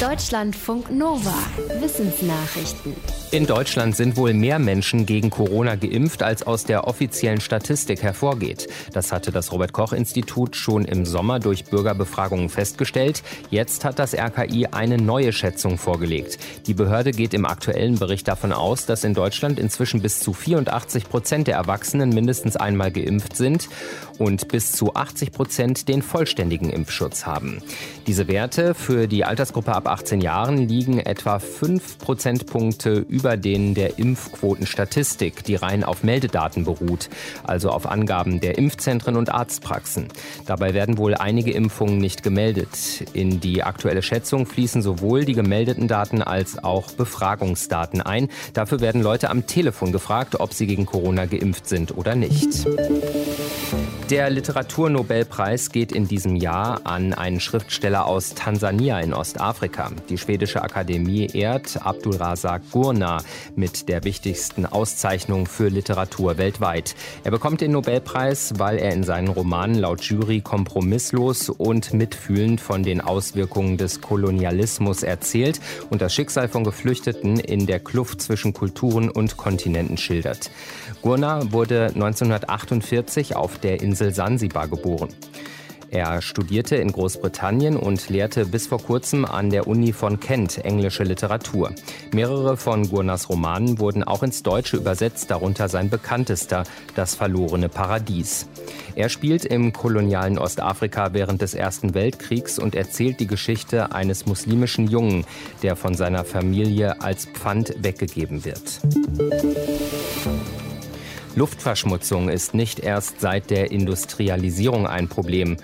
Deutschlandfunk Nova. Wissensnachrichten. In Deutschland sind wohl mehr Menschen gegen Corona geimpft, als aus der offiziellen Statistik hervorgeht. Das hatte das Robert Koch Institut schon im Sommer durch Bürgerbefragungen festgestellt. Jetzt hat das RKI eine neue Schätzung vorgelegt. Die Behörde geht im aktuellen Bericht davon aus, dass in Deutschland inzwischen bis zu 84 Prozent der Erwachsenen mindestens einmal geimpft sind und bis zu 80 Prozent den vollständigen Impfschutz haben. Diese Werte für die Altersgruppe ab 18 Jahren liegen etwa 5 Prozentpunkte über denen der Impfquotenstatistik, die rein auf Meldedaten beruht, also auf Angaben der Impfzentren und Arztpraxen. Dabei werden wohl einige Impfungen nicht gemeldet. In die aktuelle Schätzung fließen sowohl die gemeldeten Daten als auch Befragungsdaten ein. Dafür werden Leute am Telefon gefragt, ob sie gegen Corona geimpft sind oder nicht. Der Literaturnobelpreis geht in diesem Jahr an einen Schriftsteller aus Tansania in Ostafrika. Die schwedische Akademie ehrt Abdulrazak Gurna mit der wichtigsten Auszeichnung für Literatur weltweit. Er bekommt den Nobelpreis, weil er in seinen Romanen laut Jury kompromisslos und mitfühlend von den Auswirkungen des Kolonialismus erzählt und das Schicksal von Geflüchteten in der Kluft zwischen Kulturen und Kontinenten schildert. Gurna wurde 1948 auf der Insel Insel Sansibar geboren. Er studierte in Großbritannien und lehrte bis vor kurzem an der Uni von Kent englische Literatur. Mehrere von Gurnas Romanen wurden auch ins Deutsche übersetzt, darunter sein bekanntester Das verlorene Paradies. Er spielt im kolonialen Ostafrika während des Ersten Weltkriegs und erzählt die Geschichte eines muslimischen Jungen, der von seiner Familie als Pfand weggegeben wird. Luftverschmutzung ist nicht erst seit der Industrialisierung ein Problem.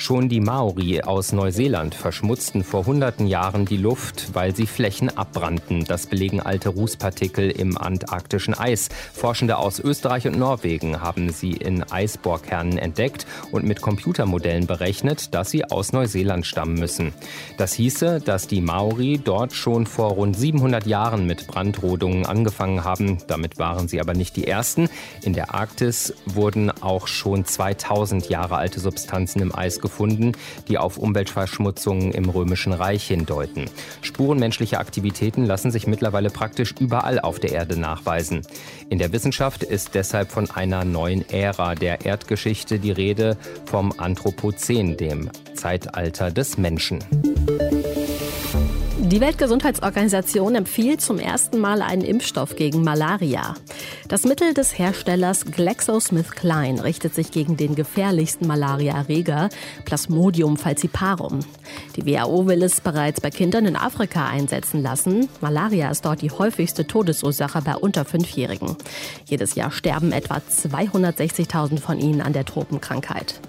Schon die Maori aus Neuseeland verschmutzten vor hunderten Jahren die Luft, weil sie Flächen abbrannten. Das belegen alte Rußpartikel im antarktischen Eis. Forschende aus Österreich und Norwegen haben sie in Eisbohrkernen entdeckt und mit Computermodellen berechnet, dass sie aus Neuseeland stammen müssen. Das hieße, dass die Maori dort schon vor rund 700 Jahren mit Brandrodungen angefangen haben. Damit waren sie aber nicht die ersten. In der Arktis wurden auch schon 2000 Jahre alte Substanzen im Eis gefunden gefunden, die auf Umweltverschmutzungen im Römischen Reich hindeuten. Spuren menschlicher Aktivitäten lassen sich mittlerweile praktisch überall auf der Erde nachweisen. In der Wissenschaft ist deshalb von einer neuen Ära der Erdgeschichte die Rede vom Anthropozän, dem Zeitalter des Menschen. Die Weltgesundheitsorganisation empfiehlt zum ersten Mal einen Impfstoff gegen Malaria. Das Mittel des Herstellers GlaxoSmithKline richtet sich gegen den gefährlichsten Malariaerreger Plasmodium falciparum. Die WHO will es bereits bei Kindern in Afrika einsetzen lassen. Malaria ist dort die häufigste Todesursache bei unter Fünfjährigen. Jedes Jahr sterben etwa 260.000 von ihnen an der Tropenkrankheit.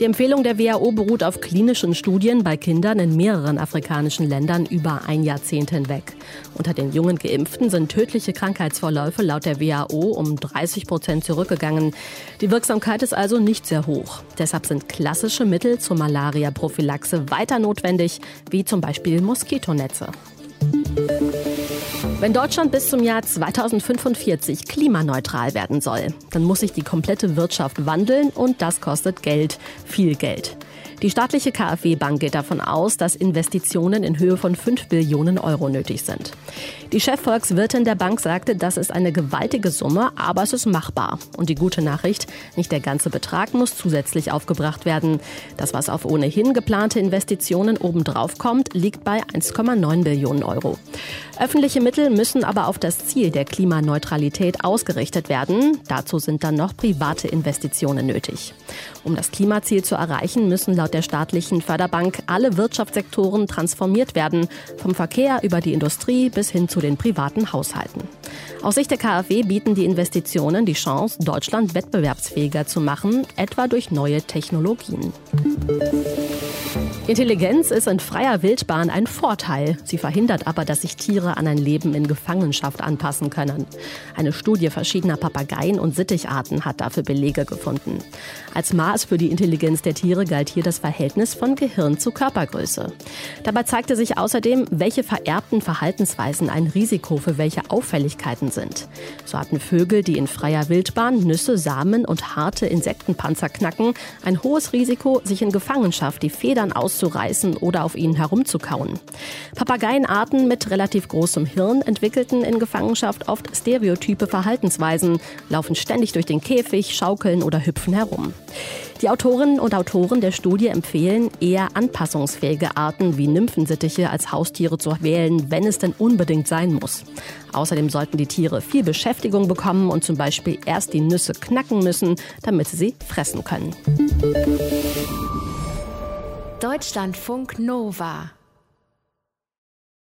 Die Empfehlung der WHO beruht auf klinischen Studien bei Kindern in mehreren afrikanischen Ländern über ein Jahrzehnt hinweg. Unter den jungen Geimpften sind tödliche Krankheitsverläufe laut der WHO um 30 Prozent zurückgegangen. Die Wirksamkeit ist also nicht sehr hoch. Deshalb sind klassische Mittel zur Malaria-Prophylaxe weiter notwendig, wie zum Beispiel Moskitonetze. Wenn Deutschland bis zum Jahr 2045 klimaneutral werden soll, dann muss sich die komplette Wirtschaft wandeln und das kostet Geld, viel Geld. Die staatliche KfW-Bank geht davon aus, dass Investitionen in Höhe von 5 Billionen Euro nötig sind. Die Chefvolkswirtin der Bank sagte, das ist eine gewaltige Summe, aber es ist machbar. Und die gute Nachricht, nicht der ganze Betrag muss zusätzlich aufgebracht werden. Das, was auf ohnehin geplante Investitionen obendrauf kommt, liegt bei 1,9 Billionen Euro. Öffentliche Mittel müssen aber auf das Ziel der Klimaneutralität ausgerichtet werden. Dazu sind dann noch private Investitionen nötig. Um das Klimaziel zu erreichen, müssen laut der staatlichen Förderbank alle Wirtschaftssektoren transformiert werden, vom Verkehr über die Industrie bis hin zu den privaten Haushalten. Aus Sicht der KfW bieten die Investitionen die Chance, Deutschland wettbewerbsfähiger zu machen, etwa durch neue Technologien. Intelligenz ist in freier Wildbahn ein Vorteil. Sie verhindert aber, dass sich Tiere an ein Leben in Gefangenschaft anpassen können. Eine Studie verschiedener Papageien und Sitticharten hat dafür Belege gefunden. Als Maß für die Intelligenz der Tiere galt hier das Verhältnis von Gehirn zu Körpergröße. Dabei zeigte sich außerdem, welche vererbten Verhaltensweisen ein Risiko für welche Auffälligkeit Fähigkeiten sind. So hatten Vögel, die in freier Wildbahn Nüsse, Samen und harte Insektenpanzer knacken, ein hohes Risiko, sich in Gefangenschaft die Federn auszureißen oder auf ihnen herumzukauen. Papageienarten mit relativ großem Hirn entwickelten in Gefangenschaft oft stereotype Verhaltensweisen, laufen ständig durch den Käfig, schaukeln oder hüpfen herum. Die Autorinnen und Autoren der Studie empfehlen, eher anpassungsfähige Arten wie Nymphensittiche als Haustiere zu wählen, wenn es denn unbedingt sein muss. Außerdem sollten die Tiere viel Beschäftigung bekommen und zum Beispiel erst die Nüsse knacken müssen, damit sie sie fressen können. Deutschlandfunk Nova